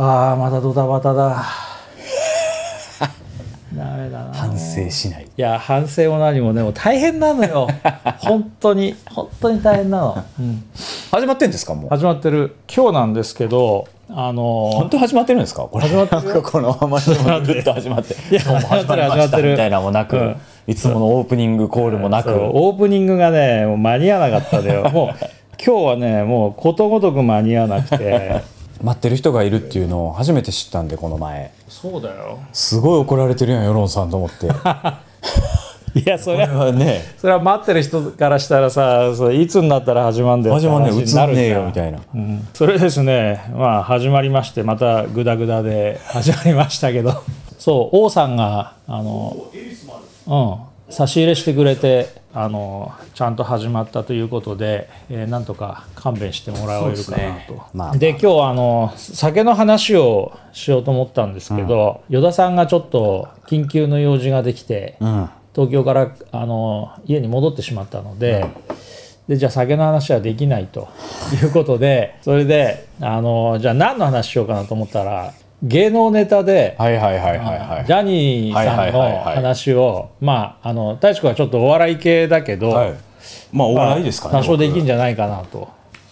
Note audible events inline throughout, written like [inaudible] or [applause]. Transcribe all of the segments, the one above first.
ああまたドタバタだ。[laughs] ダメだな。反省しない。いや反省も何もでも大変なのよ。[laughs] 本当に。本当に大変なの、うん、始まってんですかもう？始まってる。今日なんですけどあの本当に始まってるんですかこれ？始まってる。[laughs] このままでもぐっと始まって。いや今日も始まりま始まってるしたみたいなのもなく、うん。いつものオープニングコールもなく、オープニングがねもう間に合わなかったでよ。もう今日はねもうことごとく間に合わなくて待ってる人がいるっていうのを初めて知ったんでこの前。そうだよ。すごい怒られてるやん世論さんと思って。こ [laughs] いやそれれははね。それは待ってる人からしたらさそういつになったら始まるんだよ始まんねえる映んねえよみたいな。うん。それですねまあ始まりましてまたグダグダで始まりましたけど。そう王さんがあのうん差し入れしてくれてあのちゃんと始まったということで、えーなんとか勘弁してもらえるかなと。ですね。まあで今日はあの酒の話をしようと思ったんですけど、依田さんがちょっと緊急の用事ができて、うん。東京からあの家に戻ってしまったので,、でじゃあ酒の話はできないということでそれであのじゃあ何の話しようかなと思ったら芸能ネタで、ジャニーさんはいはいはいのはい。話をまああの大志くんはちょっとお笑い系だけど、はい。まあお笑いですかね多少できんじじゃないかなと。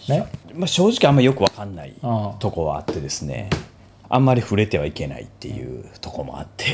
ね、まあ、正直あんまよくわかんないうん。とこはあってですねあんまり触れてはいけないっていうとこもあって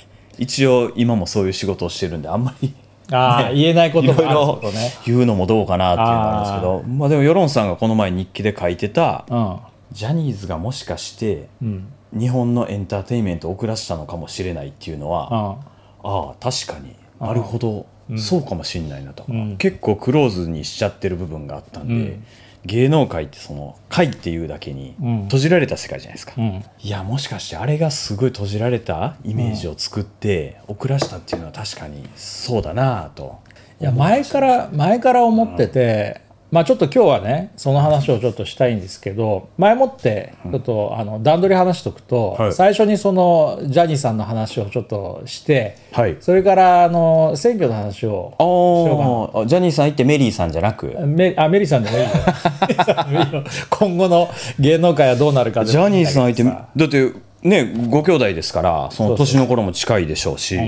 [laughs] 一応今もそういう仕事をしてるんであんまりああ、言えないこといろいがあるろことね。言うのもどうかなっていうのがあるんですけどまあでも世論さんがこの前日記で書いてたうんジャニーズがもしかしてうん日本のエンターテインメントを遅らせたのかもしれないっていうのはうん。ああ確かに。なるほど。そうかもしれないなと。か、うん。結構クローズにしちゃってる部分があったんで、うん。芸能界ってその会っていうだけにうん。閉じられた世界じゃないですか、うん。いやもしかしてあれがすごい閉じられたイメージを作って遅らしたっていうのは確かにそうだなと。いや前から前から思ってて、まあちょっと今日はねその話をちょっとしたいんですけど前もってちょっとあの段取り話しとくと、はい。最初にそのジャニーさんの話をちょっとしてはい。それからあの選挙の話をあしようかな。あジャニーさん行ってメリーさんじゃなく？メあメリーさんでもいい [laughs] 今後の芸能界はどうなるかでジャニーさん相手だけどさだってねご兄弟ですからその年の頃も近いでしょうし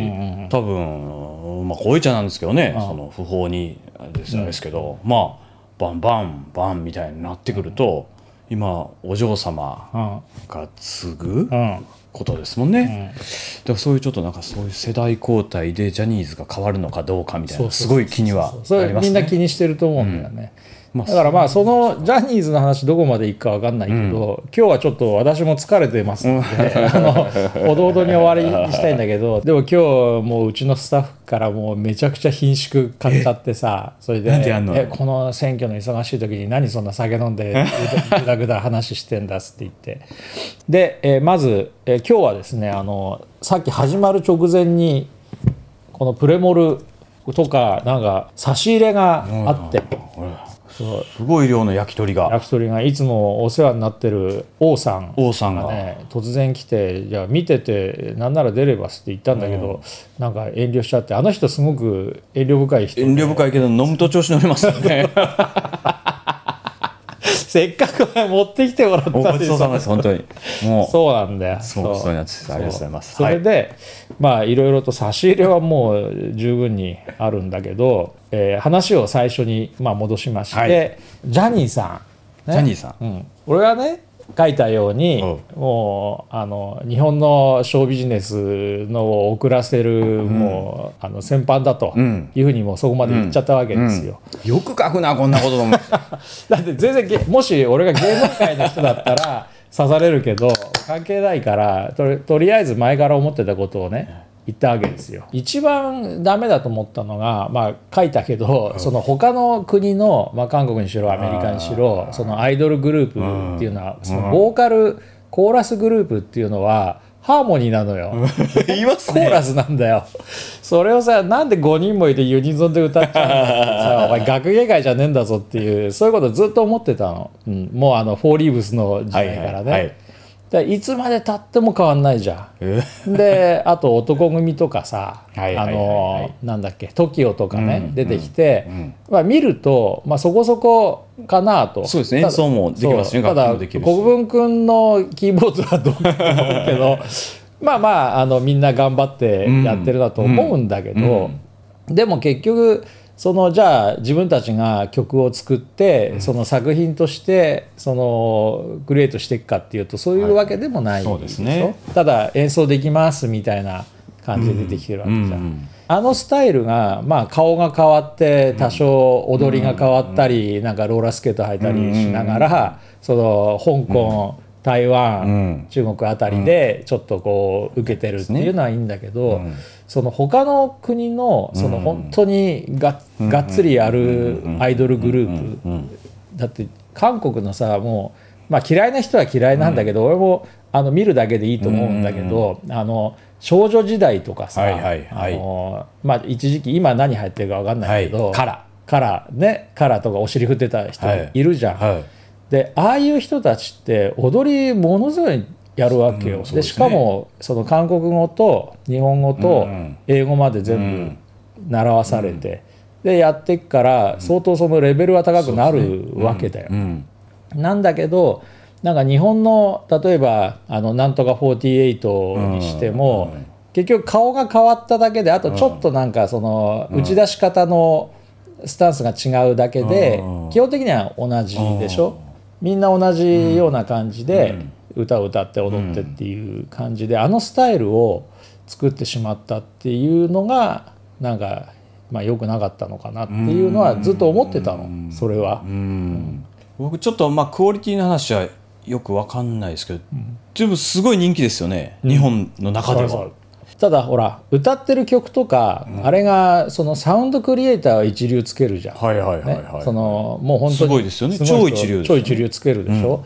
多分まあこういちゃなんですけどねその不法にですですけどまあバンバンバンみたいになってくると今お嬢様が継ぐうんうんことですもんね、だからそういうちょっとなんかそういう世代交代でジャニーズが変わるのかどうかみたいなすごい気にはそれなりますね。みんな気にしてると思うんだよね、まあだからまあそのジャニーズの話どこまでいくかわかんないけど、今日はちょっと私も疲れてますので、[laughs] あのほどほどに終わりにしたいんだけどでも今日もううちのスタッフからもうめちゃくちゃ貧縮買っちゃってさ [laughs] それでえこの選挙の忙しい時に何そんな酒飲んで [laughs] ぐだぐだ話してんだっつって言って。で、えーまず、えー今日はですねあのさっき始まる直前にこのプレモルとかなんか差し入れがあって、そう。すごい量の焼き鳥が。焼き鳥がいつもお世話になってる王さん。王さんが、ね、突然来て「じゃあ見ててなんなら出れば」って言ったんだけど、なんか遠慮しちゃってあの人すごく遠慮深い人で。遠慮深いけど飲むと調子乗りますよね [laughs] せっかく持ってきてもらったおごちそうさまです本当に。もう。そうなんだよ。そう。そう。なんですありがとうござい。ますそれで、まあいろいろと差し入れはもう十分にあるんだけど、えー話を最初にまあ戻しまして、はい。ジャニーさん、ね。ジャニーさん。うん、俺がね書いたように、もうあの日本のショービジネスのを遅らせる、もうあの先般だとん。いうふうにもうそこまで言っちゃったわけですよ。よく書くなこんなことと思 [laughs] だって全然げもし俺が芸能界の人だったら刺されるけど関係ないからとりあえず前から思ってたことをね言ったわけですよ。一番ダメだと思ったのがまあ書いたけど、その他の国の、まあ、韓国にしろアメリカにしろそのアイドルグループっていうのは、そのボーカルコーラスグループっていうのはハーモニーなのよ。言いますコーラスなんだよ。それをさ、なんで5人もいてユニゾンで歌っちゃうんだってさ、お前学芸会じゃねえんだぞっていう、そういうことずっと思ってたの。うん、もうあの、フォーリーブスの時代からね。はいはいはい。でいつまでたっても変わんないじゃえ？ん。で [laughs] あと男組とかさあのなんだっけ TOKIO とかね、うん出てきて、うん。まあ、見ると、まあ、そこそこかなと。そうですね演奏もできますねただ国分君のキーボードはどうかと思うけど [laughs] まあまああのみんな頑張ってやってるなと思うんだけど、でも結局そのじゃあ自分たちが曲を作って、その作品としてそのクリエイトしていくかっていうとそういうわけでもないでしょ、そうですね。ただ演奏できますみたいな感じで出てきてるわけじゃん。うんうん。あのスタイルが、まあ、顔が変わって多少踊りが変わったり、なんかローラースケート履いたりしながら、その香港、台湾、うん。中国あたりでちょっとこう受けてるっていうのはいいんだけど、んその他の国のその本当にが,、がっつりやるアイドルグループ、うん。だって韓国のさもう、まあ、嫌いな人は嫌いなんだけど、俺もあの見るだけでいいと思うんだけど、あの少女時代とかさ、まあ、一時期今何入ってるか分かんないけど、はい。カラ。カラねカラとかお尻振ってた人はい。いるじゃん。はい。でああいう人たちって踊りものすごいやるわけよ。うんですね。でしかもその韓国語と日本語とうん英語まで全部習わされて、でやっていくから相当そのレベルは高くなるわけだよ。うん。なんだけどなんか日本の例えばあのなんとか48にしても、うん結局顔が変わっただけであとちょっとなんかその打ち出し方のスタンスが違うだけで、うん。基本的には同じでしょ、みんな同じような感じで歌を歌って踊ってっていう感じで、あのスタイルを作ってしまったっていうのがなんか、まあ、良くなかったのかなっていうのはずっと思ってたの、それは。うん。僕ちょっとまあクオリティの話はよくわかんないですけど、でもすごい人気ですよね、日本の中では。ただほら歌ってる曲とか、あれがそのサウンドクリエイターは一流つけるじゃん。はいはいはいねはい。そのもう本当にすごいですよね。超一流です超一流つけるでしょ、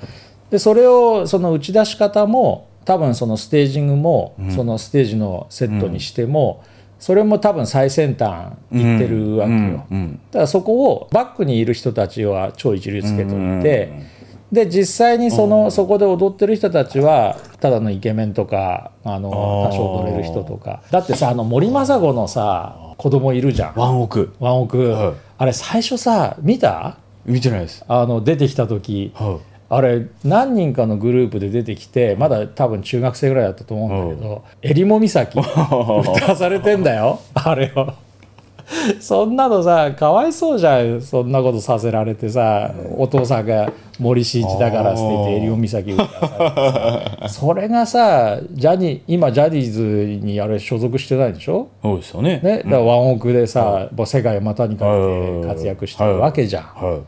でそれをその打ち出し方も多分そのステージングも、そのステージのセットにしても、それも多分最先端いってるわけよ、うん。うん。だからそこをバックにいる人たちは超一流つけといて、で実際にその、そこで踊ってる人たちはただのイケメンとかあの多少踊れる人とか。だってさあの森昌子のさ子供いるじゃん。ワンオク。ワンオク、はい。あれ最初さ見た？見てないです。あの出てきた時。はあれ何人かのグループで出てきてまだ多分中学生ぐらいだったと思うんだけど「えりも岬」[laughs] 歌わされてんだよあれを。そんなのさかわいそうじゃんそんなことさせられてさお父さんが森進一だから捨ててえりも岬歌わされてさ。それがさジャニー今ジャニーズにあれ所属してないでしょ？そうですよね。ね、だからワンオクでさ、もう世界を股にかけて活躍してるわけじゃん。は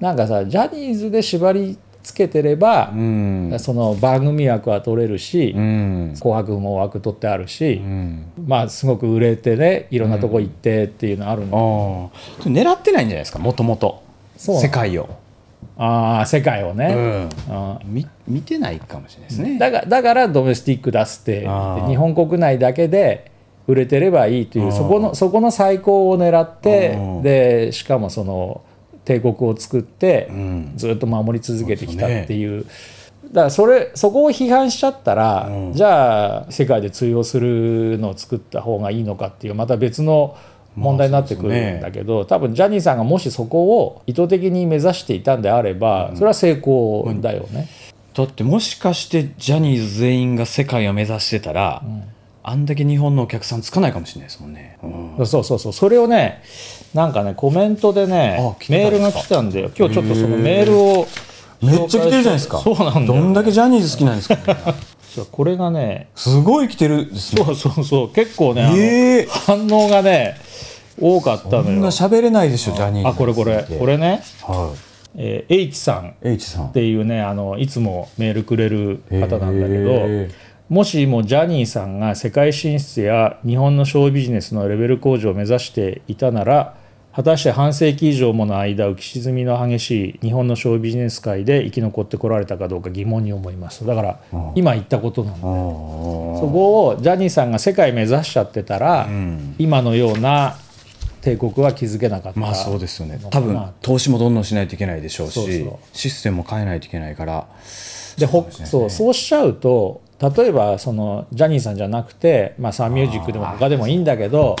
なんかさジャニーズで縛りつけてればい。、うん。その番組枠は取れるし、うん。紅白も枠取ってあるし、うん。まあすごく売れてねいろんなとこ行ってっていうのあるの、ああ。狙ってないんじゃないですか、もともと。世界を。ああ世界をね、ん。うんみ見てないかもしれないですね。だがだからドメスティック出すって日本国内だけで売れてればいいというそこのそこの最高を狙ってでしかもその帝国を作ってうん。ずっと守り続けてきたっていう。だからそれそこを批判しちゃったら、うんじゃあ世界で通用するのを作った方がいいのかっていうまた別の問題になってくるんだけど、多分ジャニーさんがもしそこを意図的に目指していたんであれば、それは成功だよね。だってもしかしてジャニーズ全員が世界を目指してたら、あんだけ日本のお客さんつかないかもしれないですもんね。うんそうそうそうそれをねなんかねコメントでねメールが来たんで今日ちょっとそのメールをめっちゃ来てるじゃないですか。そうなんどんだけジャニーズ好きなんですか、[laughs] これがねすごい来てるですね。そうそうそう。結構ね、ええ反応がね多かったそんなのよ喋れないでしょ、ジャニーズ。あこれこれ。こ。れね、はえー H さん。っい。H さん。ていうねあのいつもメールくれる方なんだけど、へもしもジャニーさんが世界進出や日本のショービジネスのレベル向上を目指していたなら果たして半世紀以上もの間浮き沈みの激しい日本のショービジネス界で生き残ってこられたかどうか疑問に思います。だから今言ったことなんだあ。そこをジャニーさんが世界目指しちゃってたら、ん。今のような帝国は築けなかったまあそうですよね。多分投資もどんどんしないといけないでしょうしそうそう。システムも変えないといけないから。でほそうそうしちゃうと例えばそのジャニーさんじゃなくて、まあ、サンミュージックでも他でもいいんだけど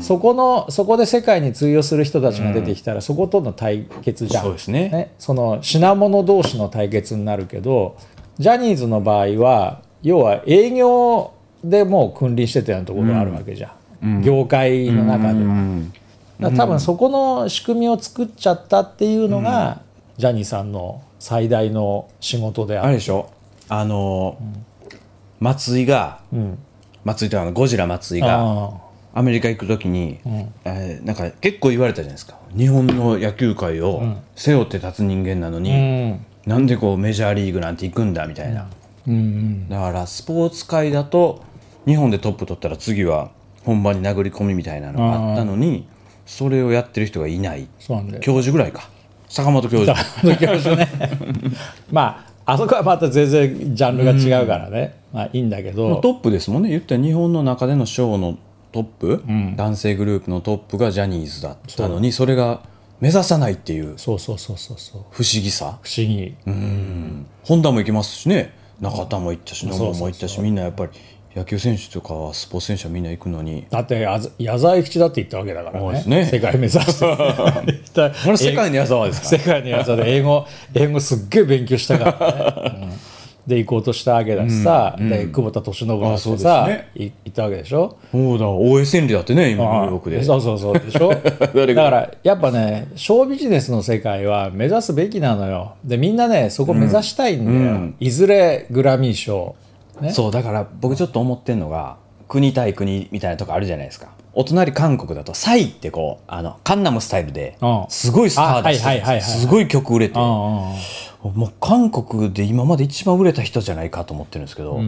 そこのそこで世界に通用する人たちが出てきたら、そことの対決じゃん。そうですね。その品物同士の対決になるけどジャニーズの場合は要は営業でもう君臨してたようなところがあるわけじゃん、業界の中で。多分そこの仕組みを作っちゃったっていうのが、ジャニーさんの最大の仕事である。あれでしょ？あの、松井が、ん。松井というあのゴジラ松井があアメリカ行く時に、えーなんか結構言われたじゃないですか。日本の野球界を背負って立つ人間なのに、あうん。なんでこうメジャーリーグなんて行くんだみたいな、うん。うんだからスポーツ界だと日本でトップ取ったら次は本場に殴り込みみたいなのがあったのにそれをやってる人がいない。教授ぐらいか。坂本教授。教授ね。[laughs] まああそこはまた全然ジャンルが違うからね、まあいいんだけど。トップですもんね。言ったら日本の中でのショーのトップ、男性グループのトップがジャニーズだったのにそれが目指さないっていうそうそうそうそうそう。不思議さ。不思議、本田も行きますしね。中田も行ったし野そうそうそう茂も行ったしみんなやっぱり野球選手とかはスポーツ選手はみんな行くのに。だって矢沢永吉だって言ったわけだからね。ね。世界目指して。[laughs] 世界の矢沢ですか [laughs] 世界のやつで英語英語すっげえ勉強したからね、[laughs] うんで行こうとしたわけだしさ、で久保田利伸だあそうですってさ、ね。い行ったわけでしょ？そうだ大江千里だってね今ニューヨークで。そうそうそうでしょ？[laughs] だからやっぱねショービジネスの世界は目指すべきなのよ。でみんなねそこ目指したいんだよ、うんいずれグラミー賞。ね。そうだから僕ちょっと思ってんのが国対国みたいなとこあるじゃないですか。お隣韓国だとサイってこうあのカンナムスタイルでうん。すごいスター出してあはいはいはいはいすごい曲売れて。うんもうんう韓国で今まで一番売れた人じゃないかと思ってるんですけど、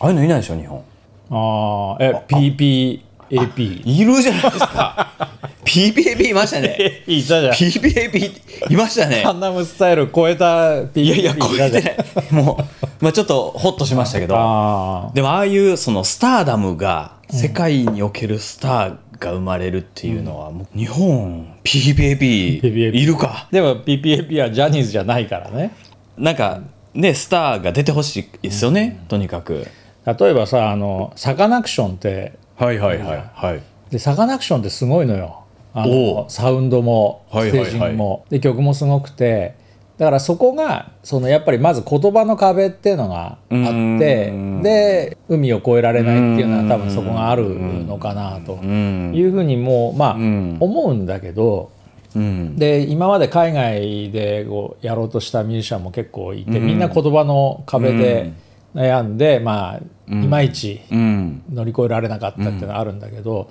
ああいうのいないでしょ日本。あーえ PPAP いるじゃないですか。[laughs] PPAP いましたね。[laughs] いたじゃん。PPAP いましたね。カンナムスタイル超えた PPAP いやいや超えてない。もう、まあ、ちょっとホッとしましたけど。あでもああいうそのスターダムが世界におけるスターが生まれるっていうのはもう日本 PPAP いるか？ーでも PPAP はジャニーズじゃないからね。なんかねスターが出てほしいですよねとにかく。例えばさあのサカナクションってはいはいはい。はいでサカナクションってすごいのよ。あおのう。サウンドもスはいはいはい。テージングも、で曲もすごくてだからそこがそのやっぱりまず言葉の壁っていうのがあってうん。で海を越えられないっていうのは多分そこがあるのかなとうんいうふうにもうまあん。思うんだけどうん。で今まで海外でこうやろうとしたミュージシャンも結構いてみんな言葉の壁で悩んでまあいまいちうん。乗り越えられなかったっていうのはあるんだけど、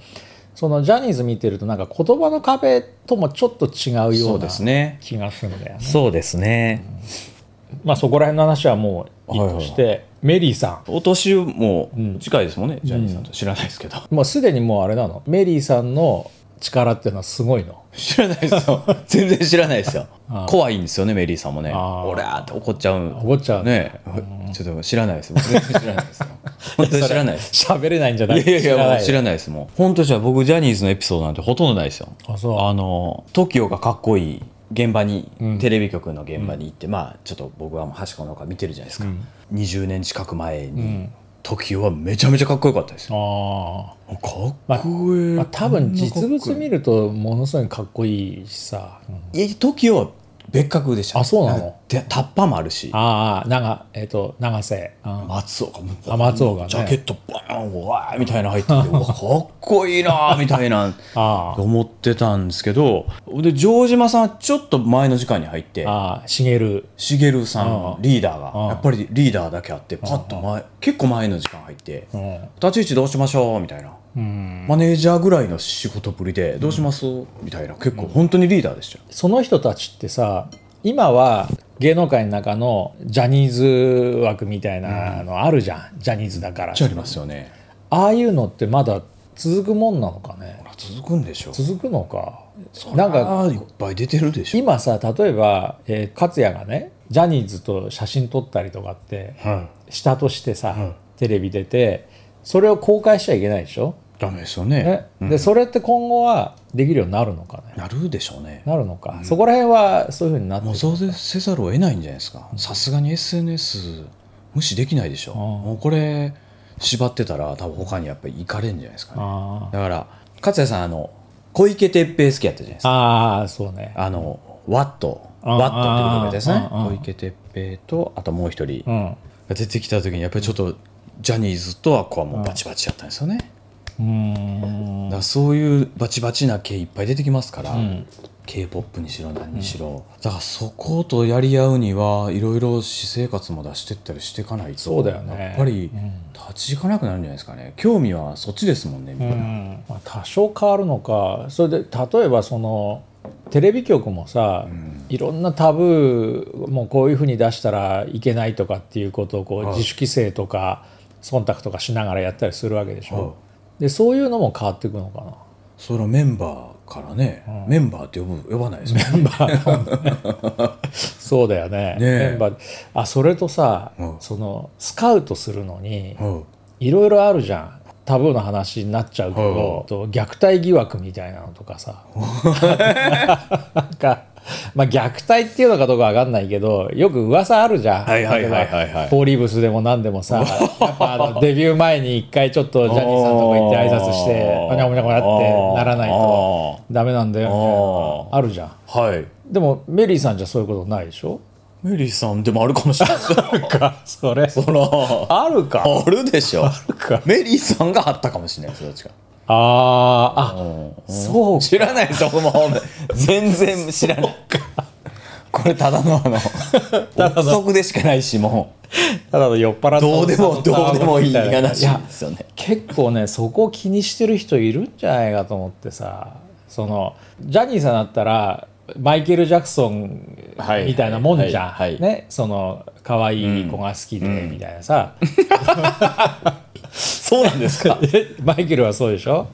そのジャニーズ見てるとなんか言葉の壁ともちょっと違うよそううなですね。気がするんだよね。そうですね。まあそこら辺の話はもういいとして、メリーさお年も近いですもんね、ジャニーさんと。知らないですけど、んもうすでにもうあれなの？メリーさんの力っていうのはすごいの。知らないですよ。[laughs] 全然知らないですよ。怖いんですよねメリーさんもね。あー。オラーって怒っちゃう。怒っちゃう。ね。ちょっと知らないです。全然知らないですよ。[laughs] 本当に知らないです。喋れないんじゃない？いやいやもうい知らないですもん。本当じゃ僕ジャニーズのエピソードなんてほとんどないですよ。あそう。あの TOKIO がかっこいい現場に、テレビ局の現場に行って、まあちょっと僕はもう端っこの方見てるじゃないですか、20年近く前に、TOKIO はめちゃめちゃかっこよかったですよ。ああかっこいい、まあ多分実物見るとものすごいかっこいいしさ、うん。いや TOKIO は別格でした。あそうなの？でタッパもあるし。ああ長えっ、と長瀬、うん。松岡もあ松岡ね。ジャケットバーンわーみたいなの入ってて [laughs] かっこいいなーみたいな。[laughs] 思ってたんですけどで城島さんはちょっと前の時間に入ってああ茂る。しげるさあん。リーダーあがやっぱりリーダーだけあってパッと前結構前の時間入ってうん。立ち位置どうしましょうみたいな。うんマネージャーぐらいの仕事ぶりでどうします？みたいな。結構本当にリーダーでしたよ。その人たちってさ今は芸能界の中のジャニーズ枠みたいなのあるじゃん、ジャニーズだから。ありますよね。ああいうのってまだ続くもんなのかね？続くんでしょ。続くのか？なんかいっぱい出てるでしょ。今さ例えば、えー勝也がねジャニーズと写真撮ったりとかってはしたとしてさ、テレビ出てそれを公開しちゃいけないでしょ？ダメですよね。ね。でそれって今後はできるようになるのかねなるでしょうね。なるのか、そこら辺はそういうふうになってるもうそうせざるを得ないんじゃないですか。さすがに SNS 無視できないでしょ。もうこれ縛ってたら多分他にやっぱり行かれんじゃないですかね。あだから勝谷さんあの小池徹平好きやったじゃないですか。あーそうね。あのワット。あワットっていうグループですね。あああ。小池徹平とあともう一人うん。が出てきた時にやっぱりちょっとジャニーズとアッコはもうバチバチやったんですよね。うーん。だそういうバチバチな系いっぱい出てきますから、ん。K p o p にしろ何にしろ、だからそことやり合うにはいろいろ私生活も出してったりしていかないと。そうだよね。やっぱり立ち行かなくなるんじゃないですかね。興味はそっちですもんねみんな、うんまあ、多少変わるのか。それで例えばそのテレビ局もさ、いろんなタブーもうこういうふうに出したらいけないとかっていうことをこうはい。自主規制とか忖度とかしながらやったりするわけでしょ、はい。でそういうのも変わっていくのかな。それはメンバーからね、メンバーって呼ぶ呼ばないですメンバー。[laughs] そうだよね。ねえ。メンバー。あそれとさ、うん。そのスカウトするのにはいいろいろあるじゃん。タブーの話になっちゃうけど、と虐待疑惑みたいなのとかさ。[laughs] なんか、まあ、虐待っていうのかどうかわかんないけどよく噂あるじゃん。はいはいはいはいはい。ポーリーブスでも何でもさ [laughs] やっぱあのデビュー前に一回ちょっとジャニーさんのとこ行って挨拶して [laughs] おにゃおにゃおにゃってならないとダメなんだよみたいなああるじゃん。はい。でもメリーさんじゃそういうことないでしょ？メリーさんでもあるかもしれない。かそれ。そらあるか。あるでしょ。か。メリーさんがあったかもしれないですどっちかあーあそうか。知らないですよもう。全然知らない。これただのあの [laughs] 憶測でしかないしもただの酔っ払ったうどうでもどうでもいい話やですよね結構ねそこを気にしてる人いるんじゃないかと思ってさそのジャニーさんだったらマイケル・ジャクソンはいみたいなもんじゃん、はいはいねその可愛い子が好きでみたいなさ、[laughs] そうなんですか？[laughs] マイケルはそうでしょ？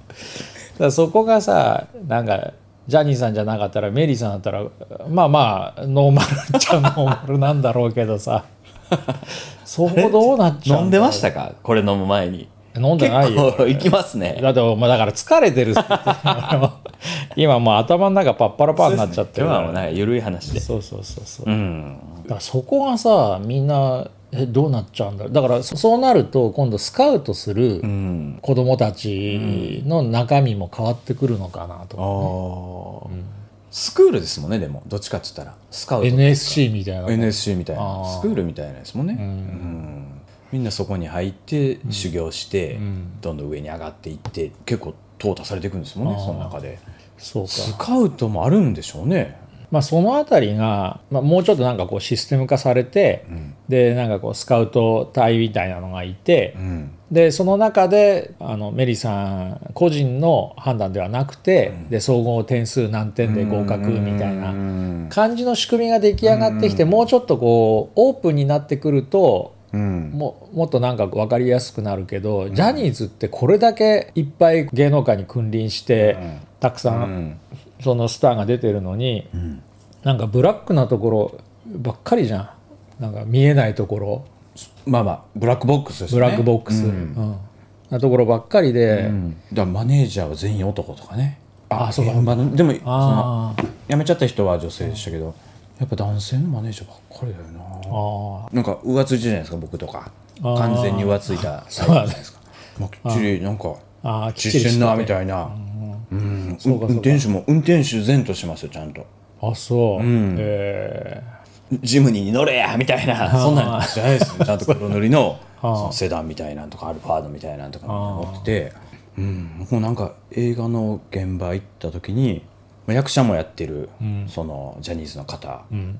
だそこがさなんかジャニーさんじゃなかったらメリーさんだったらまあまあノーマルっちゃノーマルなんだろうけどさ。[laughs] そこどうなっちゃう飲んでましたか？これ飲む前に。飲んでないよ。結構いきますね。だってお前だから疲れてる [laughs] 今もう頭の中パッパラパーになっちゃってる今から。はもうなんか緩い話でそうそうそうそう、だうんからそこがさみんなえどうなっちゃうんだろう。だからそそうなると今度スカウトするうん子供たちの中身も変わってくるのかなとか、ああスクールですもんねでも。どっちかって言ったら。スカウト NSC みたいな、NSC みたいな。スクールみたいなですもんね、うん。みんなそこに入って修行して、どんどん上に上がっていって結構淘汰されていくんですもんねその中で。そうか。スカウトもあるんでしょうねまあ、そのあたりが、まあ、もうちょっとなんかこうシステム化されて、でなんかこうスカウト隊みたいなのがいて、うん。でその中であのメリーさん個人の判断ではなくて、で総合点数何点で合格みたいなうん。感じの仕組みが出来上がってきて、もうちょっとこうオープンになってくるとうん。ももっとなんか分かりやすくなるけど、ジャニーズってこれだけいっぱい芸能界に君臨して、たくさん、うんそのスターが出てるのに、ん。なんかブラックなところばっかりじゃん。なんか見えないところ。まあまあブラックボックスですね。ブラックボックス、うん。うん。なところばっかりで、うん。だマネージャーは全員男とかね。あそうか現場のでもあー。辞めちゃった人は女性でしたけどやっぱ男性のマネージャーばっかりだよな。あなんか浮ついてるじゃないですか僕とか。完全に浮ついたそうないですか。まあきっちりなんかあーきっち実践なみたいなうん。そうかそうか。運転手も運転手前としますよちゃんと。あそう、ん。えジムニーに乗れやみたいな。そんなんじゃないですよ。[laughs] ちゃんと黒塗りのそのセダンみたいなんとかアルファードみたいなんとか持って。てうん。もうなんか映画の現場行った時にまあ役者もやってるそのジャニーズの方ーうん。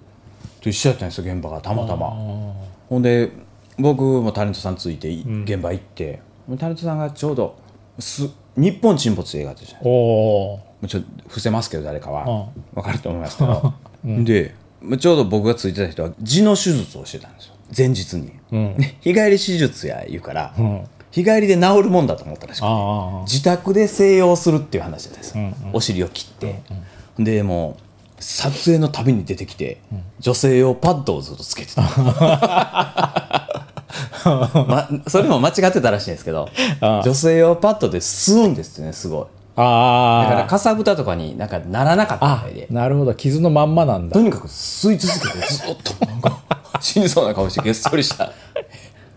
と一緒やったんですよ現場がたまたま。ほんで僕もタレントさんついてい現場行ってタレントさんがちょうどす日本沈没映画ってじゃないおおもうちょっと伏せますけど誰かは。う分かると思いますけど、[laughs] でまあちょうど僕がついてた人は痔の手術をしてたんですよ。前日に、うん。ね日帰り手術や言うから、ん。日帰りで治るもんだと思ったらしくて自宅で静養するっていう話です。よ、お尻を切って、でもう撮影のたびに出てきて、女性用パッドをずっとつけてた [laughs] [laughs] ま、それも間違ってたらしいんですけどああ。女性用パッドで吸うんですねすごい。だからあかさぶたとかになんかならなかったみあたいで。なるほど傷のまんまなんだ。とにかく吸い続けてずっとなんか [laughs] 死にそうな顔してげっそりした。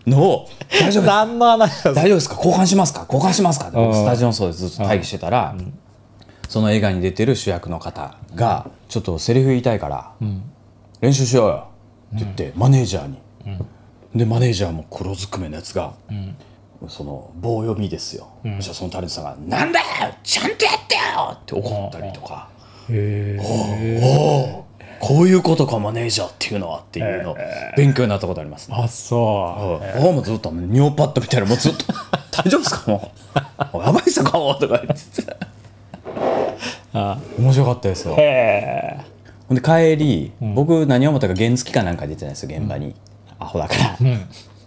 のを大丈夫です。何の話だ大丈夫ですか？交換しますか？交換しますか？スタジオのそうでずっと待機してたら、その映画に出てる主役の方が「ちょっとセリフ言いたいから、練習しようよ」って言って、マネージャーに、でマネージャーも黒ずくめのやつが、その棒読みですよ、そしたらそのタレントさんが「なんだよ!ちゃんとやってよ!」って怒ったりとか。おーこういうことかマネージャーっていうのはっていうの勉強になったことありますね。あそああもうずっと尿パッドみたいなもうずっと [laughs] 大丈夫ですか?もう。やばいっすよ顔とか言っててあ。面白かったですよ。うへえほんで帰り、僕何を思ったか原付かなんか出てないですよ現場に、アホだから、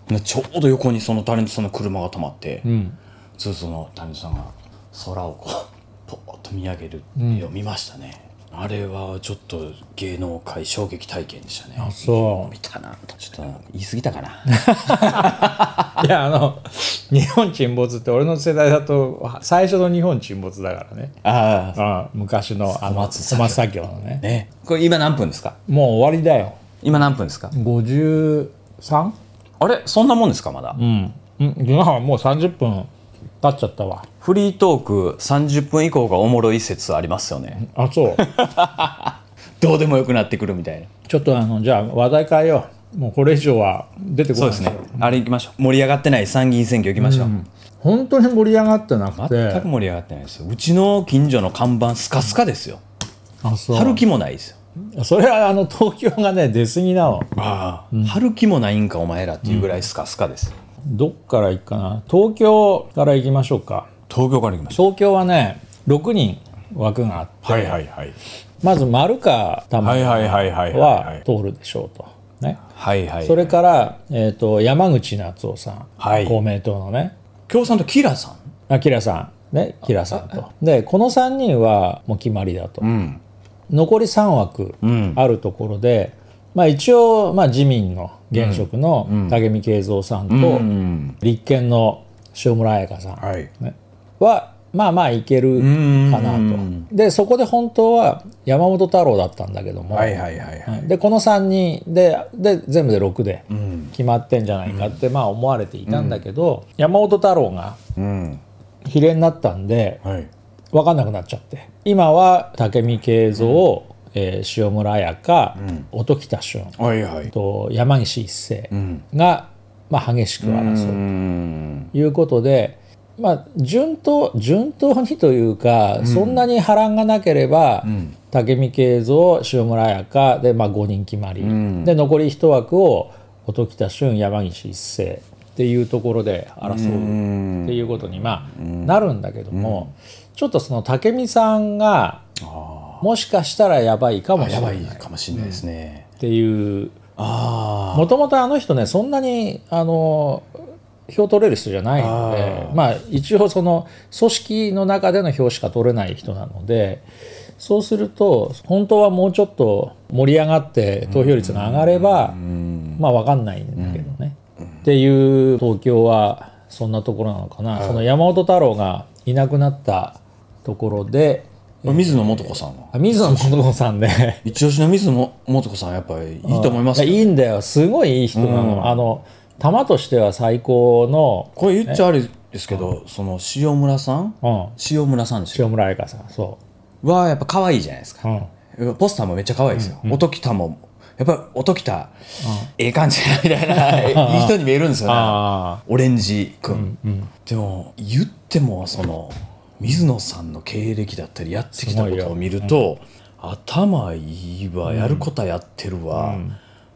でちょうど横にそのタレントさんの車が止まって、うん。ずっとそのタレントさんが空をこうポーッと見上げる絵を見ましたね、あれはちょっと芸能界衝撃体験でしたね。あそ見たな。とちょっと言い過ぎたかな。う [laughs] いやあの日本沈没って俺の世代だと最初の日本沈没だからね。ああ。あ昔のあの小松小松左京のね。ね。これ今何分ですか？もう終わりだよ。今何分ですか？53? あれ？そんなもんですかまだ、うん。うん。今はもう30分経っちゃったわ。フリートーク30分以降がおもろい説ありますよね。あそう。[laughs] どうでもよくなってくるみたいな。ちょっとあのじゃあ話題変えよう。もうこれ以上は出てこない。そうですね。あれ行きましょう。盛り上がってない参議院選挙行きましょう、本当に盛り上がってなくて。全く盛り上がってないですよ。うちの近所の看板スカスカですよ。あそう。春気もないですよそれはあの東京がね出過ぎなの。ああ、春気もないんかお前らっていうぐらいスカスカです、どっから行くかな？東京から行きましょうか。東京から行きましょ東京はね6人枠があって、うはいはいはい。まず丸川玉はいはいはいはいはいは通るでしょうと。ね、はいはいそれから、えー、と山口夏夫さん、はい。公明党のね。共産党キラさん？あキラさん。ねキラさんと。でこの3人はもう決まりだと、うん残り3枠うん。あるところで、まあ、一応、まあ、自民の現職の武見敬三さんと、うん立憲の塩村彩香さん、ははまあまあいけるかなうんと。でそこで本当は山本太郎だったんだけども、はいはいはいはい。でこの3人でで全部で6でうん。決まってんじゃないかってまあ思われていたんだけど、山本太郎がうん。比例になったんではい。分かんなくなっちゃって今は武見敬三、えー塩村彩香、音喜多俊はいはい。と山岸一生うん。が、まあ、激しく争う。とん。いうことで、まあ、順当順当にというか、そんなに波乱がなければ、武見敬三塩村彩香で、まあ、5人決まり、ん。で残り1枠を音喜多俊山岸一生っていうところで争うっていうことに、まあなるんだけども、ちょっとその武見さんがもしかしたらやばいかもしれやばないっいかもしれないですね、ていう。あもともとあの人ねそんなにあの票取れる人じゃないのであまあ一応その組織の中での票しか取れない人なのでそうすると本当はもうちょっと盛り上がって投票率が上がればうん。まあ分かんないんだけどね。っていう東京はそんなところなのかな、その山本太郎がいなくなったところで水野素子さんは？あ水野素子さんね。[laughs] 一押しの水野素子さんはやっぱりいいと思いますよ。いやいいんだよ。すごいいい人なの、うん。あの球としては最高の、これ言っちゃあれですけどその塩村さん？うん、塩村さんですよ塩村彩香さんそはやっぱ可愛いじゃないですう、か。うん、ポスターもめっちゃ可愛いですよ、音喜多もやっぱ音喜多、ええ感じみたいな [laughs] いい人に見えるんですよね。あオレンジくん、うん。でも言ってもその水野さんの経歴だったりやってきたことを見ると、頭いいわやることはやってるわ、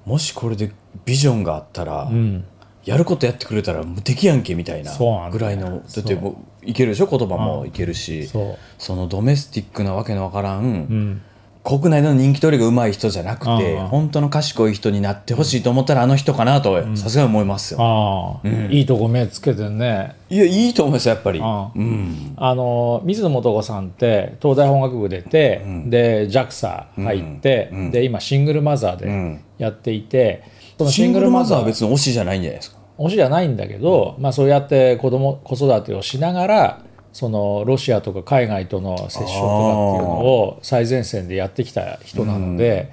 もしこれでビジョンがあったら、あうん。やることやってくれたら無敵やんけみたいなぐらいのだってもういけるでしょ？言葉もいけるし、そのドメスティックなわけのわからん、うん国内での人気取りが上手い人じゃなくてうん本当の賢い人になってほしいと思ったらあの人かなとさすがに思いますよ、ああ、いいとこ目つけてね。いやいいと思いますよやっぱり、あうん。あの水野素子さんって東大本学部出て、で JAXA 入って、で今シングルマザーでん。やっていて、そのシングルマザーは別に推しじゃないんじゃないですか？推しじゃないんだけど、まあ、そうやって子供子育てをしながらそのロシアとか海外との接触とかっていうのを最前線でやってきた人なので、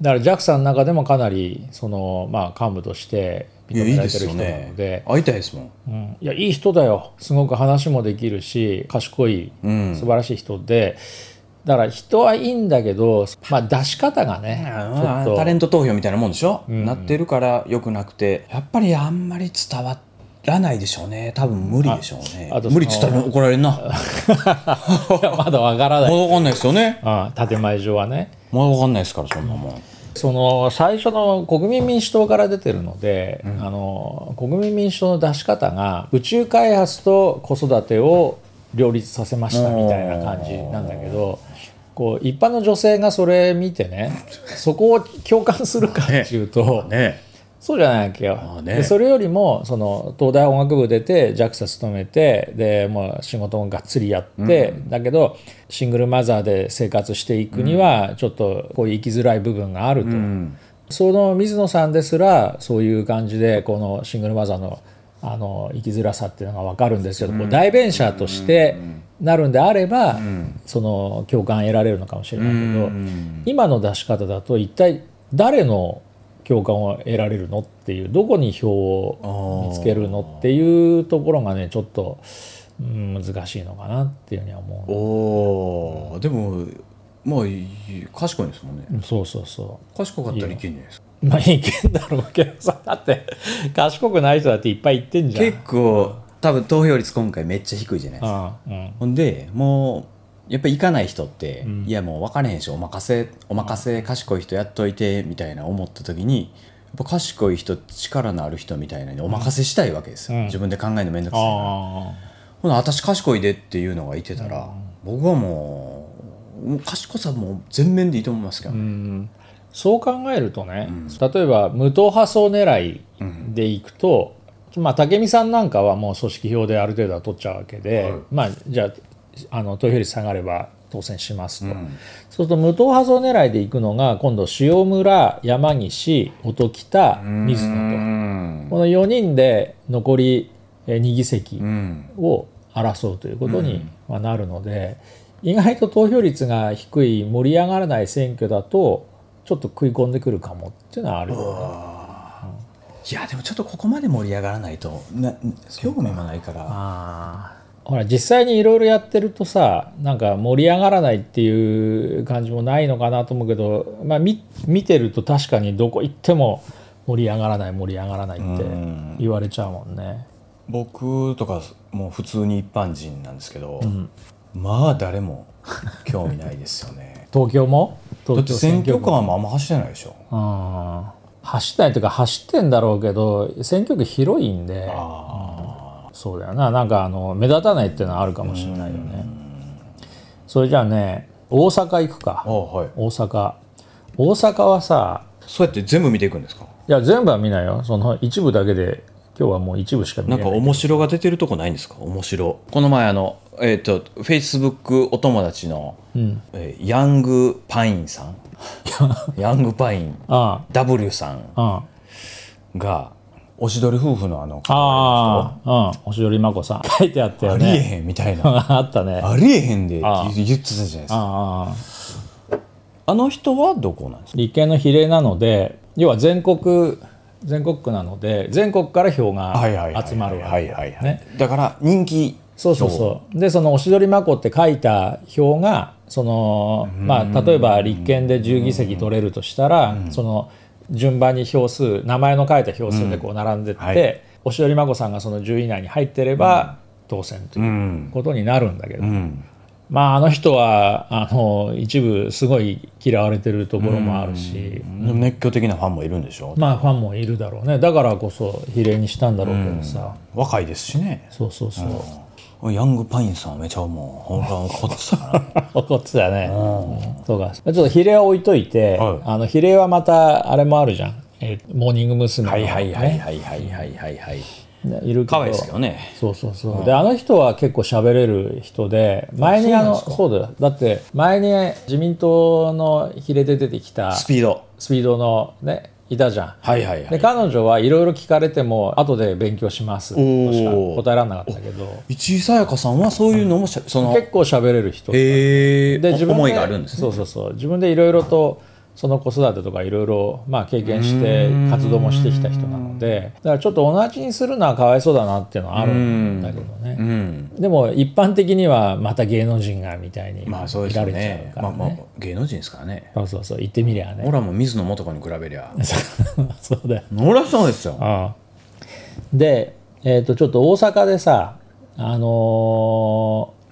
だから JAXA の中でもかなりその、まあ、幹部として認められてる人なので。ね。会いたいですもん。うん。いやいい人だよ。すごく話もできるし賢いうん。素晴らしい人で、だから人はいいんだけど、まあ、出し方がねちょっと。タレント投票みたいなもんでしょ、なってるからよくなくて。やっぱりあんまり伝わらないでしょうね。多分無理でしょうね。ああと無理っつったら怒られるな。[laughs] まだわからない、だわかんないですよね。うん、建前上はね。まだわかんないですからそんなもん。その最初の国民民主党から出てるので、あの国民民主党の出し方が宇宙開発と子育てを両立させましたみたいな感じなんだけどこう一般の女性がそれ見てねそこを共感するかっていうと、ねそうじゃないわけよ。あね。でそれよりもその東大音楽部出て JAXA 勤めてでもう仕事もがっつりやって、だけどシングルマザーで生活していくにはちょっとこういう生きづらい部分があると。うん。その水野さんですらそういう感じでこのシングルマザーのあの生きづらさっていうのが分かるんですけど、こう代弁者としてなるんであれば、その共感得られるのかもしれないけど、うん。今の出し方だと一体誰の共感を得られるのっていうどこに票を見つけるのっていうところがねちょっと、うん、難しいのかなっていうふうには思う。おーでもまあいい賢いんですもんねそうそうそ賢かったらいけんじゃないですかう。まあいけんだろうけどさだって [laughs] 賢くない人だっていっぱい言ってんじゃん。結構多分投票率今回めっちゃ低いじゃないですかうんうんほんでもうやっぱ行かない人って、いやもう分かれへんしお任せお任せ賢い人やっといてみたいな思った時にやっぱ賢い人力のある人みたいなのにお任せしたいわけですよ、うん。自分で考えるの面倒くさいから。あほな私賢いでっていうのがいてたら、僕はもうもう賢さも全面でいいと思いますけど、ーうん。そう考えるとね、例えば無党派層狙いでいくと、まあ、武見さんなんかはもう組織票である程度は取っちゃうわけで、まあ、じゃああの投票率下がれば当選しますと、そうすると無党派層狙いでいくのが今度塩村山岸音喜多水野と、うん。この4人で残り2議席うん。を争うということにはなるので、意外と投票率が低い盛り上がらない選挙だとちょっと食い込んでくるかもっていうのはあるよね。いやでもちょっとここまで盛り上がらないとな興味もないからほら実際にいろいろやってるとさなんか盛り上がらないっていう感じもないのかなと思うけど、まあ、み見てると確かにどこ行っても盛り上がらない盛り上がらないってうん。言われちゃうもんね。僕とかもう普通に一般人なんですけど、まあ誰も興味ないですよね。[laughs] 東京も？だって選挙区カーもあんま走ってないでしょ。うん走ってないというか走ってんだろうけど選挙区広いんで。あそうだよな。なんかあの目立たないっていうのはあるかもしれないよね。それじゃあね大阪行くか。あはい。大阪。大阪はさそうやって全部見ていくんですか？いや全部は見ないよ。その一部だけで今日はもう一部しか見なれないんか面白が出てるとこないんですか？面白。この前あのえっ、とフェイスブックお友達の、うん。えーヤングパインさん。ヤングパインあ。W さんあうんがおしどり夫婦のあのああうん。おしどりまこさん。[laughs] 書いてあったよありえねへんみたいな。[laughs] あったね。あありえへんでっ言ってたじゃないですか。ああの人はどこなんですか？立憲の比例なので要は全国全国区なので全国から票が集まるわけはいはいはい。ねだから人気そうそうそう。でその「おしどりまこ」って書いた票がそのまあ例えば立憲で10議席取れるとしたらその順番に票数名前の書いた票数でこう並んでって、はい。おしどりまこさんがその10位以内に入ってれば当選とういうん。ことになるんだけど、うん。まああの人はあの一部すごい嫌われてるところもあるし、熱狂的なファンもいるんでしょまあファンもいるだろうね。だからこそ比例にしたんだろうけどさ、若いですしね。そうそうそう、ヤングパインさんはめちゃもうほ怒ってたから。[laughs] 怒ってたよね、そうか。ちょっと比例は置いといて、はい。あの比例はまたあれもあるじゃん、えーモーニング娘。はいはいはいはいはい。はいはいはいねいるけどですけどね。そうそうそう、であの人は結構喋れる人で前にあのそうだよ。だって前に自民党の比例で出てきたスピード。スピードのねいたじゃん。はいはいはい。で彼女はいろいろ聞かれても後で勉強します。としか答えられなかったけど。市井さやかさんはそういうのもしゃその結構喋れる人。へえで自分で思いがあるんですね。そうそうそう。自分でいろいろとその子育てとかいろいろまあ経験して活動もしてきた人なのでだからちょっと同じにするのはかわいそうだなっていうのはあるんだけどね。うん。でも一般的にはまた芸能人がみたいに見まあそうゃね。うからまあねまあ芸能人ですからね。そうそうそう言ってみりゃね。俺はもう水野素子に比べりゃ。[laughs] そうだよ俺はそうですよ。ああ。で、えー、とちょっと大阪でさあのー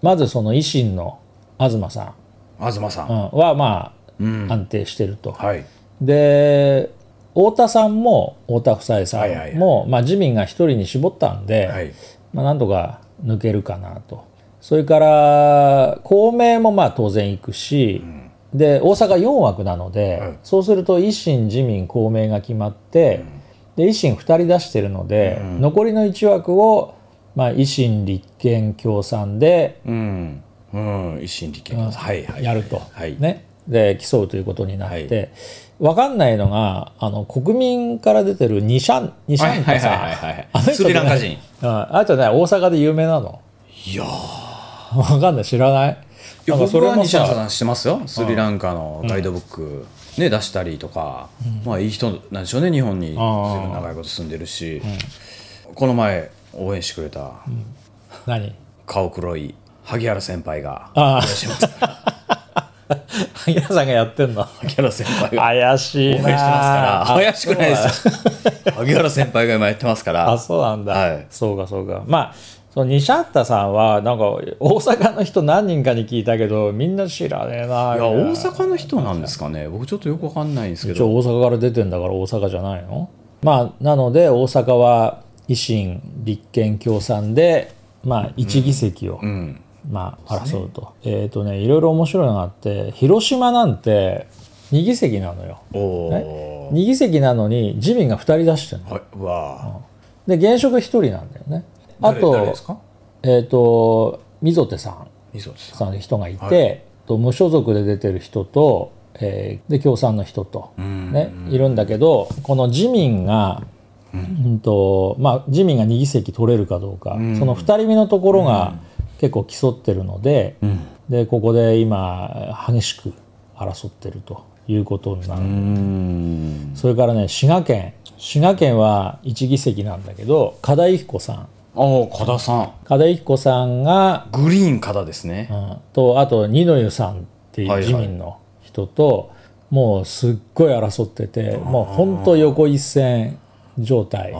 まずその維新の東さ東さん、はまあ、うん安定してると。はい。で太田さんも太田夫妻さはいはいはい。んも、まあ、自民が一人に絞ったんで、はい。まあ、なんとか抜けるかなと。それから公明もまあ当然行くし、で大阪4枠なので、はい。そうすると維新自民公明が決まって、で維新2人出してるので、残りの1枠を、まあ、維新立憲共産でうん。うん。一心立憲はいはい。やると、はい。ね、で競うということになって、分かんないのがあの国民から出てるニシャンニシャンタさんはいはいはいはい。あの人ねスリランカ人。うんあの人ね大阪で有名なの。いや分かんない。知らない？いやなんか僕は西さ原さんしてますよ。スリランカのガイドブック、ね、出したりとか、まあいい人なんでしょうね日本に長いこと住んでるし、この前応援してくれた何？顔黒い萩原先輩がああします [laughs] 萩原さんがやってんの？萩原先輩が。怪しいな。応援してますから。怪しくないですよ。萩原先輩が今やってますから。あそうなんだ、はい。そうかそうか。まあそのニシャッタさんはなんか大阪の人何人かに聞いたけどみんな知らねえないや大阪の人なんですかね。僕ちょっとよくわかんないんですけ一応ど大阪から出てんだから大阪じゃないの？まあなので大阪は維新立憲共産でまあ1議席を、うんまあ争うと、えっ、とねいろいろ面白いのがあって広島なんて2議席なのよ。おお2議席なのに自民が2人出してるの。はいで現職1人なんだよね。あとえっ、と溝手さん。溝手さん。人がいて、と無所属で出てる人と、えーで共産の人と、ん。ね、いるんだけどこの自民が、うん。とまあ、自民が2議席取れるかどうか、その2人目のところが結構競ってるので,、でここで今激しく争ってるということになる、うん。それからね滋賀県。滋賀県は1議席なんだけど加田由紀子さん。ああ加田さん。加田由紀子さんがグリーン加田ですね、うん。とあと二の湯さんっていうはいはい自民の人と、もうすっごい争っててもう本当横一線状態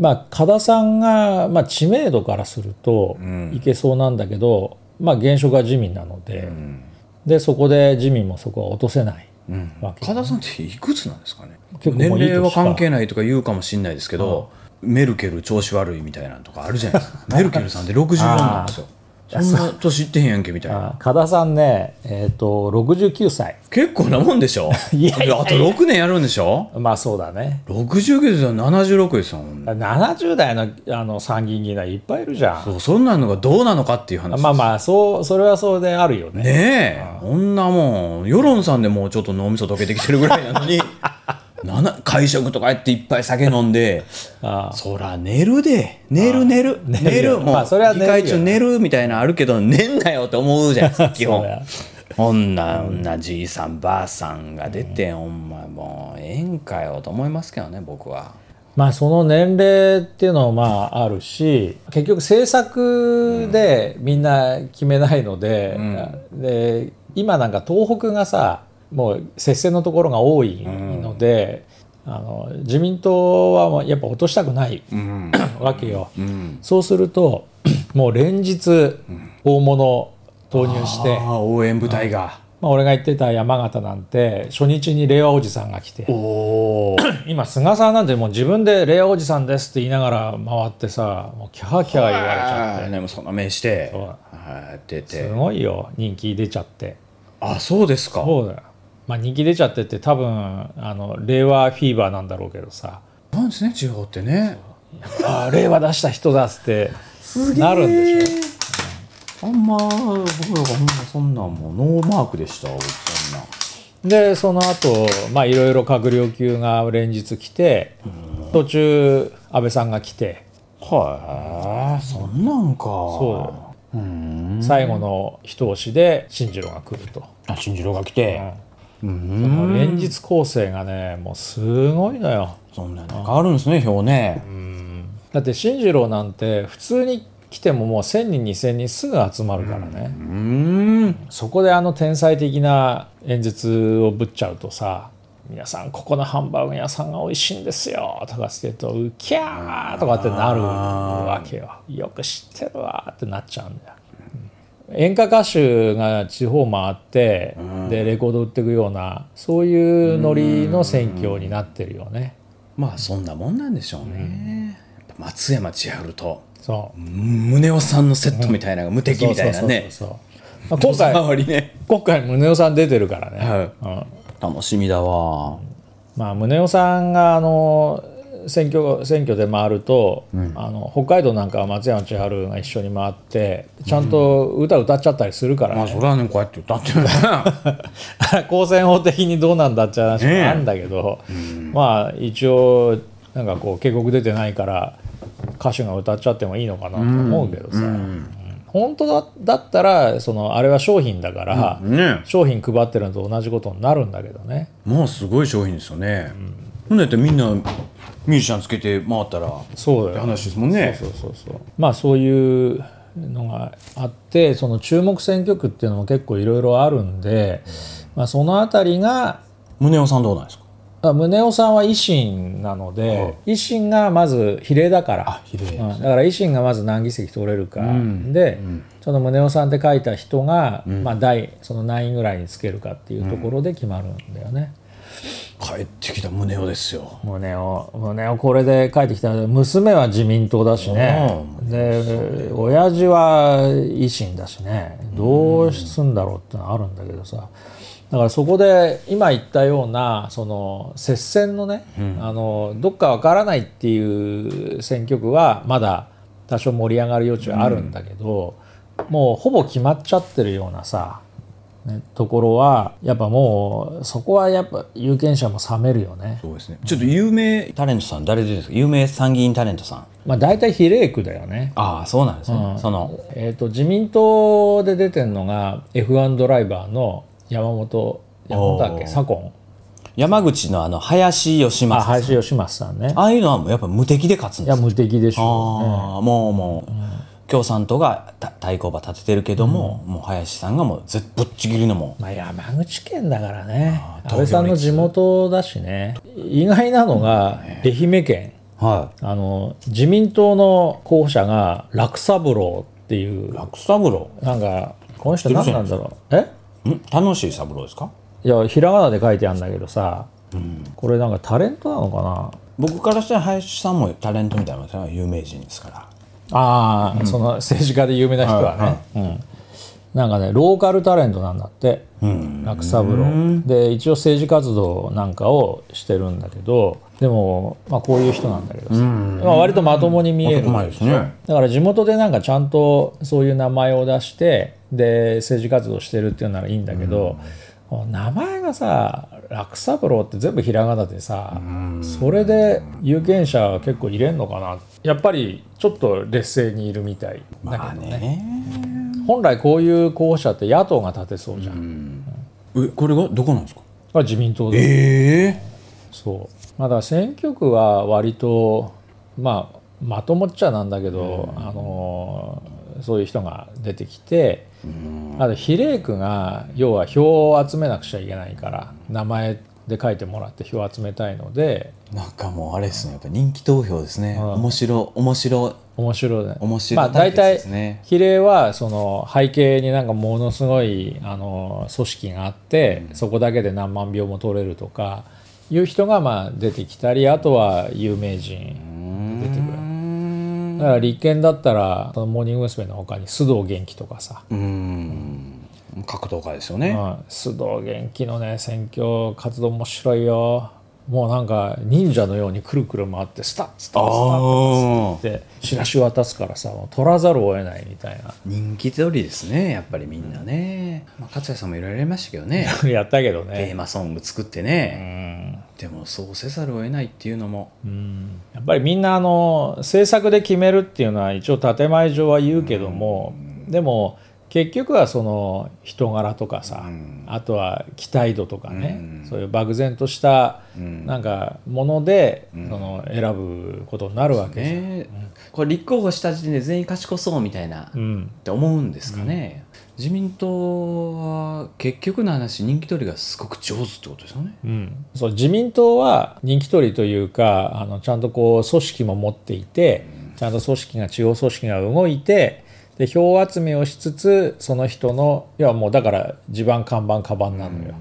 まあ加田さんが、まあ、知名度からするとん。いけそうなんだけど、まあ現職は自民なので、ん。でそこで自民もそこは落とせない加田さんっていくつなんですかね？結構年齢は関係ないとか言うかもしれないですけど、メルケル調子悪いみたいなのとかあるじゃないですか。[laughs] メルケルさんって64なんですよそんな年いってへんやんけみたいな。あ加田さんねえっ、と69歳。結構なもんでしょ？[laughs] いやいやあと6年やるんでしょ？まあそうだね。69ですよ76ですよ70代のあの参議院議員はいっぱいいるじゃん。そうそんなのがどうなのかっていう話まあまあそうそれはそうであるよね。ねえこんなもん。世論さんでもうちょっと脳みそ溶けてきてるぐらいなのに [laughs] 会食とかやっていっぱい酒飲んでそら寝るで。寝る寝る。寝るもう、まあそれは寝るよ。議会中寝るみたいなのあるけど寝んなよって思うじゃないですか基本そうや。こんなこんなじいさんばあさんが出て、ほん。まもうええんかよと思いますけどね僕は。まあその年齢っていうのもまああるし結局政策でみんな決めないので,、で今なんか東北がさもう接戦のところが多いので、あの自民党はやっぱ落としたくないうん。わけよ。うん。そうすると [clears throat] もう連日大物を投入して、ああ応援部隊が、まあ、俺が言ってた山形なんて初日に令和おじさんが来て。[clears throat] 今菅さんなんてもう自分で「令和おじさんです」って言いながら回ってさもうキャーキャー言われちゃって。ねもうそんな目して。出て。すごいよ人気出ちゃって。あそうですか。そうだよまあ人気出ちゃってって多分あの令和フィーバーなんだろうけどさ。なんですね地方ってね「ああ令和出した人だ」っつってなるんでしょ。あんま僕らがほんまそんなんもうノーマークでした僕そんな。でその後まあいろいろ閣僚級が連日来て途中安倍さんが来て。はいそんなんか。そう。うん。最後の一押しで進次郎が来ると。あ新次郎が来て。うんもう連日構成がねもうすごいのよ。そんなに変わるんですね表ね。だって進次郎なんて普通に来てももう1,000人2,000人すぐ集まるからね、うん。そこであの天才的な演説をぶっちゃうとさ「皆さんここのハンバーグ屋さんが美味しいんですよ」とかって言うと「うきゃー」とかってなるわけよ。よく知ってるわってなっちゃうんだよ。演歌歌手が地方回って、でレコード売っていくようなそういうノリの選挙になってるよね。まあそんなもんなんでしょうね。やっぱ松山千春とそう。宗男さんのセットみたいなのが無敵みたいなね今回 [laughs] ね。今回宗男さん出てるからね、はい。うん。楽しみだわ。まあ宗男さんがあの選挙選挙で回ると、あの北海道なんかは松山千春が一緒に回ってちゃんと歌歌っちゃったりするからね、まあそれはねこうやって歌ってるね。[laughs] 公選法的にどうなんだって話もあるんだけど、まあ一応なんかこう警告出てないから歌手が歌っちゃってもいいのかなと思うけどさ、うん。本当だだったらそのあれは商品だから、ね商品配ってるのと同じことになるんだけどね。もうすごい商品ですよね。ほんだってみんなミュージシャンつけて回ったらっそうだよ。て話ですもんね。そうそうそうまあそういうのがあってその注目選挙区っていうのも結構いろいろあるんで、まあ、その辺りが宗男さんどうなんですか？あ宗男さんは維新なので、維新がまず比例だから。比例うん。だから維新がまず何議席取れるか、で、その宗男さんって書いた人が、まあ、第その何位ぐらいにつけるかっていうところで決まるんだよね。帰ってきた宗男ですよ。宗男。宗男これで帰ってきた。ら娘は自民党だしね。で親父は維新だしね。どうすんだろうってのはあるんだけどさ。だからそこで今言ったようなその接戦のね、あのどっかわからないっていう選挙区はまだ多少盛り上がる余地はあるんだけど、もうほぼ決まっちゃってるようなさね、ところはやっぱもうそこはやっぱ有権者も冷めるよね。そうですね。ちょっと有名タレントさん誰でですか？有名参議院タレントさん。まあ大体比例区だよね。ああそうなんですね、そのえー、と自民党で出てるのが F1 ドライバーの山本山本だっけ？左近。山口のあの林義あ正さん。林芳正さんね。ああいうのはもうやっぱ無敵で勝つんいやですよ無敵でしょああもうもう、共産党がた対抗馬立ててるけども、もう林さんがもうぜぶっちぎりのもう。まあ、山口県だからね。安倍さんの地元だしね。意外なのが愛媛県。うはあの自民党の候補者が楽三郎っていう。い楽三郎なんかこの人何なんだろう。え？ん？楽しい三郎ですか？いやひらがなで書いてあるんだけどさ、これなんかタレントなのかな？僕からしたら林さんもタレントみたいな有名人ですからああ、その政治家で有名な人はね、うん、なんかねローカルタレントなんだって。楽三郎。で一応政治活動なんかをしてるんだけどでも、まあ、こういう人なんだけどさ、まあ、割とまともに見える。ねだから地元でなんかちゃんとそういう名前を出してで政治活動してるっていうならいいんだけど、名前がさ楽三郎って全部ひらがなでさ、それで有権者結構入れんのかな。やっぱりちょっと劣勢にいるみたい。だまあけどね,、ね。本来こういう候補者って野党が立てそうじゃん、えこれがどこなんですか？これ自民党で。ええそう。まあだ選挙区は割とまあまともっちゃなんだけど、あのそういう人が出てきて、あと比例区が要は票を集めなくちゃいけないから名前で書いてもらって票を集めたいので。なんかもうあれですね。やっぱ人気投票ですね、面白面白面白いね面白まあ大体比例はその背景になんかものすごいあの組織があって、そこだけで何万票も取れるとかいう人がまあ出てきたりあとは有名人出てくるだから立憲だったらそのモーニング娘。の他に須藤元気とかさ、うん。格闘家ですよね、うん、須藤元気のね選挙活動面白いよ。もうなんか忍者のようにくるくる回ってスタッスタッスタッあってチラシ渡すからさ取らざるを得ないみたいな。人気通りですねやっぱりみんなね、まあ、勝谷さんもいろいろやりましたけどね。[laughs] やったけどテーね、マソング作ってうね、んでもそうせざるを得ないっていうのも。うん、やっぱりみんなあの制作で決めるっていうのは一応建前上は言うけども、でも結局はその人柄とかさ、うん。あとは期待度とかね、うん。そういう漠然としたうん。なんかもので、うん。その選ぶことになるわけじゃん。ねこれ立候補した時点で全員賢そうみたいなっうん。て思うんですかね、自民党は結局の話人気取りがすごく上手ってことですよね。うん、そう自民党は人気取りというかあのちゃんとこう組織も持っていてちゃんと組織が地方組織が動いてで票集めをしつつその人のいやもうだから地盤看板カバンなのよ、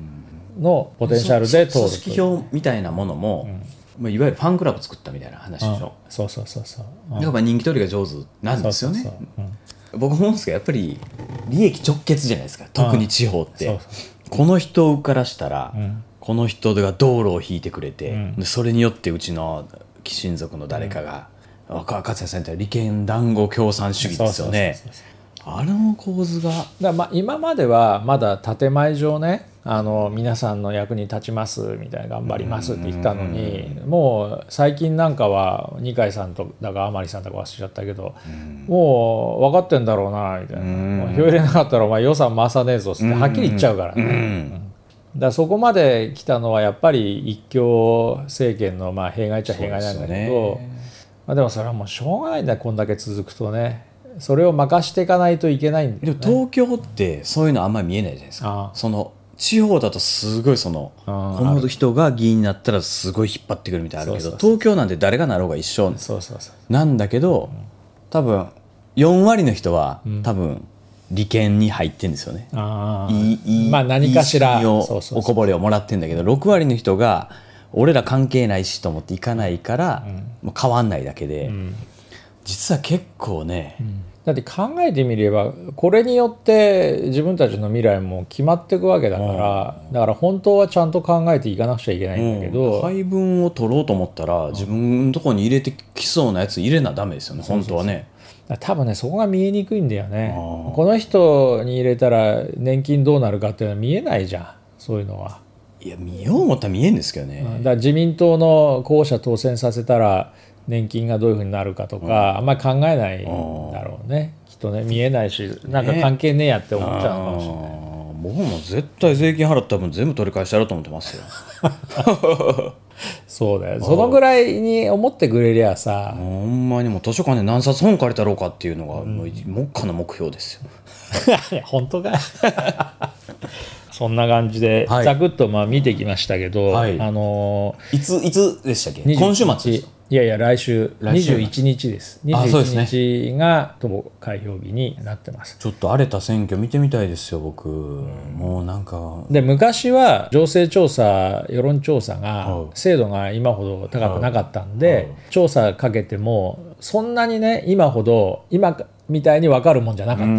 のポテンシャルで通る組織票みたいなものも、まあ、いわゆるファンクラブ作ったみたいな話でしうん。ょ、そうそうそうそう、うん。やっぱ人気取りが上手なんですよね。そうそうそうう。ん。僕思うんですけどやっぱり利益直結じゃないですか。特に地方って、そうこの人からしたら、うん。この人が道路を引いてくれて、うん。でそれによってうちの親族の誰かが、若勝谷さんって利権団子共産主義ですよね。そうそうそうそうあの構図が。だまあ今まではまだ建前上ねあの皆さんの役に立ちますみたいな頑張りますって言ったのにもう最近なんかは二階さんとだか甘利さんとか忘れちゃったけど、もう分かってんだろうなみたいな、票入れなかったらお前予算回さねえぞってはっきり言っちゃうからね。うん。だからそこまで来たのはやっぱり一強政権のまあ弊害っちゃ弊害なんだけど、まあ、でもそれはもうしょうがないんだこんだけ続くとね。それを任していかないといけないんだよね。でも東京ってそういうのあんまり見えないじゃないですか。その地方だとすごいそのこの人が議員になったらすごい引っ張ってくるみたいなのあるけど東京なんて誰がなろうが一緒なんだけど多分4割の人はん。多分利権に入ってんですよね。いいまあ何かしら。おこぼれをもらってんだけど6割の人が俺ら関係ないしと思って行かないから、もう変わんないだけで、うん。実は結構ね、だって考えてみればこれによって自分たちの未来も決まっていくわけだから、だから本当はちゃんと考えていかなくちゃいけないんだけど、配分を取ろうと思ったら自分のところに入れてきそうなやつ入れなダメですよね本当はね。多分ねそこが見えにくいんだよね。この人に入れたら年金どうなるかっていうのは見えないじゃんそういうのは。いや見よう思ったら見えんですけどね。だから自民党の候補者当選させたら年金がどういうふうになるかとか、あんまり考えないんだろうね。きっとね見えないしなんか関係ねえやって思っちゃうのかもしれない。僕も絶対税金払った分全部取り返してやろうと思ってますよ。[laughs] そうだよ。そのぐらいに思ってくれりゃさ、ほんまにもう図書館で何冊本借りたろうかっていうのがもう目下の目標ですよ。[laughs] 本当か。よ [laughs] そんな感じで、はい。ざくっとまあ見てきましたけど、はい。あのいついつでしたっけ？ー今週末いやいや来週来週。21日です。あそうですね。21日がと開票日になってます。ちょっと荒れた選挙見てみたいですよ僕、もうなんか。で昔は情勢調査世論調査がはい。精度が今ほど高くなかったんで、調査かけてもそんなにね今ほど今みたいに分かるもんじゃなかった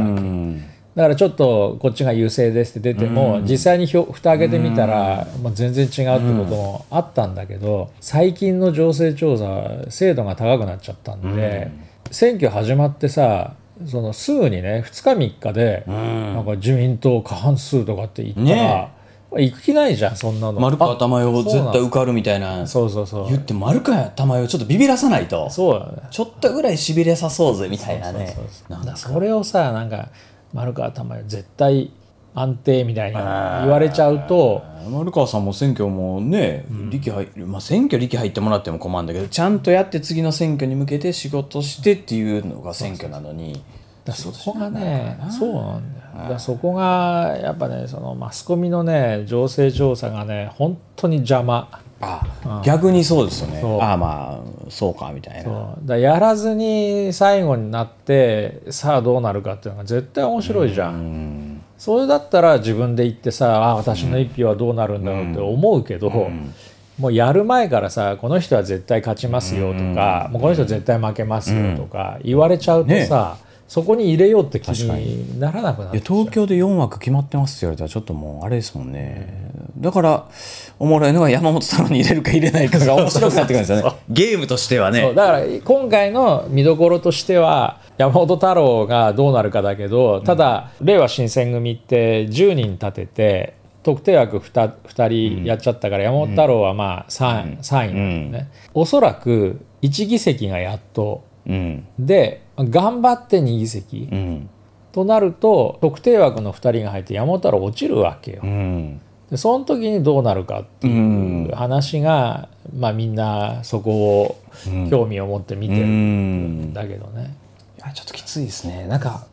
だからちょっとこっちが優勢ですって出ても、実際にひょ蓋開けてみたら、まあ、全然違うってこともあったんだけど、最近の情勢調査は精度が高くなっちゃったんで、選挙始まってさそのすぐにね2日3日で、ん。なんか自民党過半数とかって言ったら、ね。行く気ないじゃんそんなの。丸川珠代あ絶対受かるみたいな。そうそうそう。言って丸川珠代ちょっとビビらさないと。そうだね。ちょっとぐらいしびれさそうぜみたいなね。そうそうなんだそれをさなんか丸川珠代絶対安定みたいに言われちゃうと。丸川さんも選挙もね、力入まあ、選挙力入ってもらっても困るんだけどちゃんとやって次の選挙に向けて仕事してっていうのが選挙なのにだそこがねそうなんだよ。だそこがやっぱねそのマスコミのね情勢調査がね本当に邪魔あ逆にそうですよね。ああまあそうかみたいな。だやらずに最後になってさあどうなるかっていうのが絶対面白いじゃん、うん。それだったら自分で言ってさあ私の一票はどうなるんだろうって思うけど、もうやる前からさこの人は絶対勝ちますよとか、もうこの人は絶対負けますよとか言われちゃうとさ、そこに入れようって気にならなくなっいや東京で4枠決まってますって言われたらちょっともうあれですもんね、だからおもろいのは山本太郎に入れるか入れないかが面白くなってくるんですよね。[laughs] ゲームとしてはね。だから今回の見どころとしては山本太郎がどうなるかだけどただ、令和新選組って10人立てて特定枠 2, 2人やっちゃったから、山本太郎はまあ 3,、3位なんだよね、おそらく1議席がやっとうん。で頑張って2議席、うん。となると特定枠の2人が入って山本太郎落ちるわけよ。うん。でその時にどうなるかっていう話が、まあみんなそこを興味を持って見てるんだけどね。いやちょっときついですね。なんか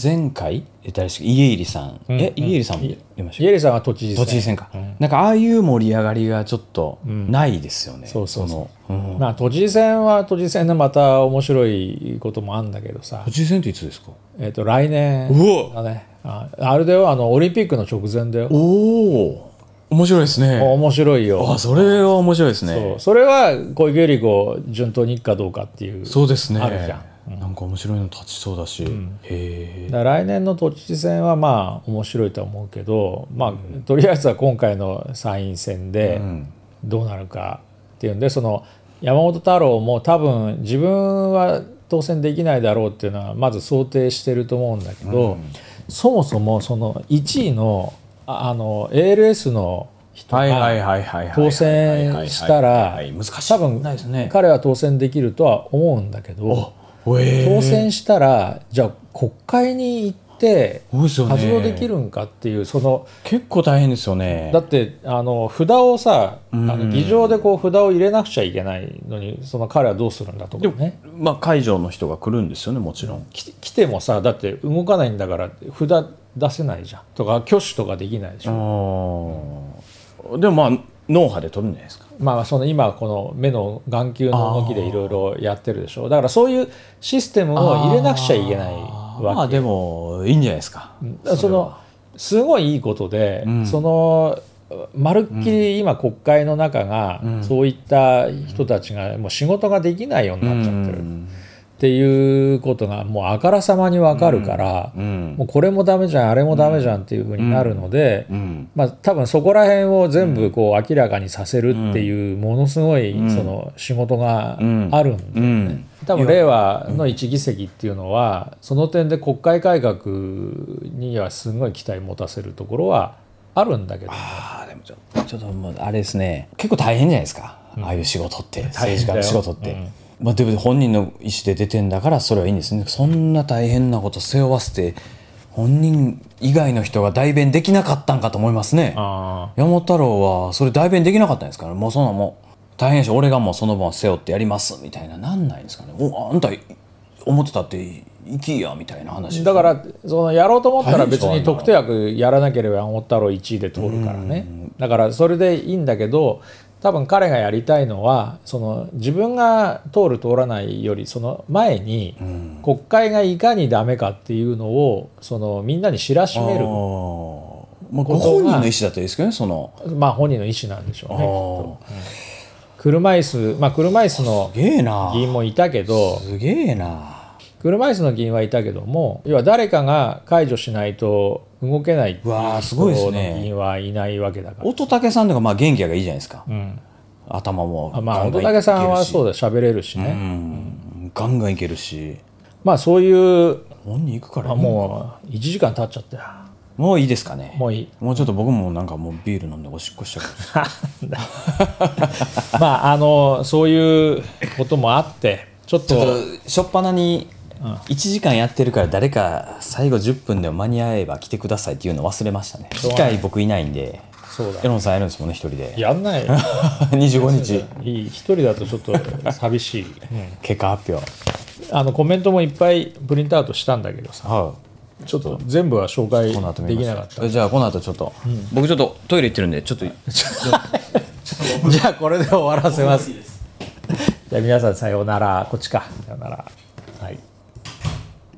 前回え誰でし家入さん、え家入さんも出ました家入さんは都知事選都知事選か、なんかああいう盛り上がりがちょっとないですよね、そうそうそう。のうん。まあ都知事選は都知事選でまた面白いこともあるんだけどさ。都、知事選っていつですか？えっと来年うだね。ああれだよ。あのオリンピックの直前だよ。おお面白いですね。面白いよ。あそれは面白いですね。そう。それは小池百合子順当にいくかどうかっていう。そうですね。あるじゃんなんか面白いの立ちそうだし、へえ。だから来年の都知事選はまあ面白いとは思うけど、まあ、とりあえずは今回の参院選でどうなるかっていうんでその山本太郎も多分自分は当選できないだろうっていうのはまず想定してると思うんだけど、そもそもその1位のああの ALS の人がはいはいはい当選したらはい難しい。多分ないですね。彼は当選できるとは思うんだけど。当選したらじゃあ国会に行って活動できるんかっていうその結構大変ですよね。だってあの札をさあの議場でこう札を入れなくちゃいけないのにその彼はどうするんだとかね。まあ会場の人が来るんですよねもちろん。き来てもさだって動かないんだから札出せないじゃん。とか挙手とかできないでしょ、あでもまあ脳波で取るんじゃないですか？まあその今この目の眼球の動きでいろいろやってるでしょだからそういうシステムを入れなくちゃいけないわけ。まあでもいいんじゃないですか、そのすごいいいことで、そのまるっきり今国会の中が、そういった人たちがもう仕事ができないようになっちゃってるっていうことがもうあからさまにわかるから、うん。もうこれもダメじゃんあれもダメじゃんっていうふうになるので、うん。まあ、多分そこら辺を全部こう明らかにさせるっていうものすごいその仕事があるんだよね。うん。多分令和の一議席っていうのはその点で国会改革にはすごい期待持たせるところはあるんだけど。ねああでもちょちょっともうあれですね。結構大変じゃないですか、ああいう仕事って。政治家の仕事って、まあ、でも本人の意思で出てんだからそれはいいんですね。そんな大変なこと背負わせて本人以外の人が代弁できなかったんかと思いますね。あ山本太郎はそれ代弁できなかったんですからもうそんなもう大変やし俺がもうその分背負ってやりますみたいな。なんないんですかね。おあんた思ってたって行きやみたいな話。だからそのやろうと思ったら別に特定枠やらなければ山本太郎1位で通るからね。だからそれでいいんだけど多分彼がやりたいのはその自分が通る通らないよりその前に国会がいかにダメかっていうのをそのみんなに知らしめるまあ、ご本人の意思だったらいいですけどねその。まあ本人の意思なんでしょうね車椅子まあ車椅子の議員もいたけどすげえな車椅子の議員はいたけども要は誰かが解除しないと動けないっていうわあすごいですね。議員はいないわけだから。乙武さんとかまあ元気がいいじゃないですか、うん。頭もあまあ乙武さんはそうだだ喋れるしね、うん。ガンガンいけるし。まあそういう本人行くからあもう1時間経っちゃったよもういいですかね。もういい。もうちょっと僕もなんかもうビール飲んでおしっこしちゃう。まああのそういうこともあってちょっとちょっと初っ端に1時間やってるから誰か最後10分でも間に合えば来てくださいっていうの忘れましたね。機械僕いないんで。そうだ。エロンさんやるんですもんね一人で。やんないよ。25日。いい一人だとちょっと寂しい、[laughs] うん。結果発表。あのコメントもいっぱいプリントアウトしたんだけどさはちょっと全部は紹介できなかった。すじゃあこの後ちょっと、僕ちょっとトイレ行ってるんでちょっと。[laughs] じゃあこれで終わらせます。[laughs] じゃあ皆さんさようなら。こっちか。さようなら。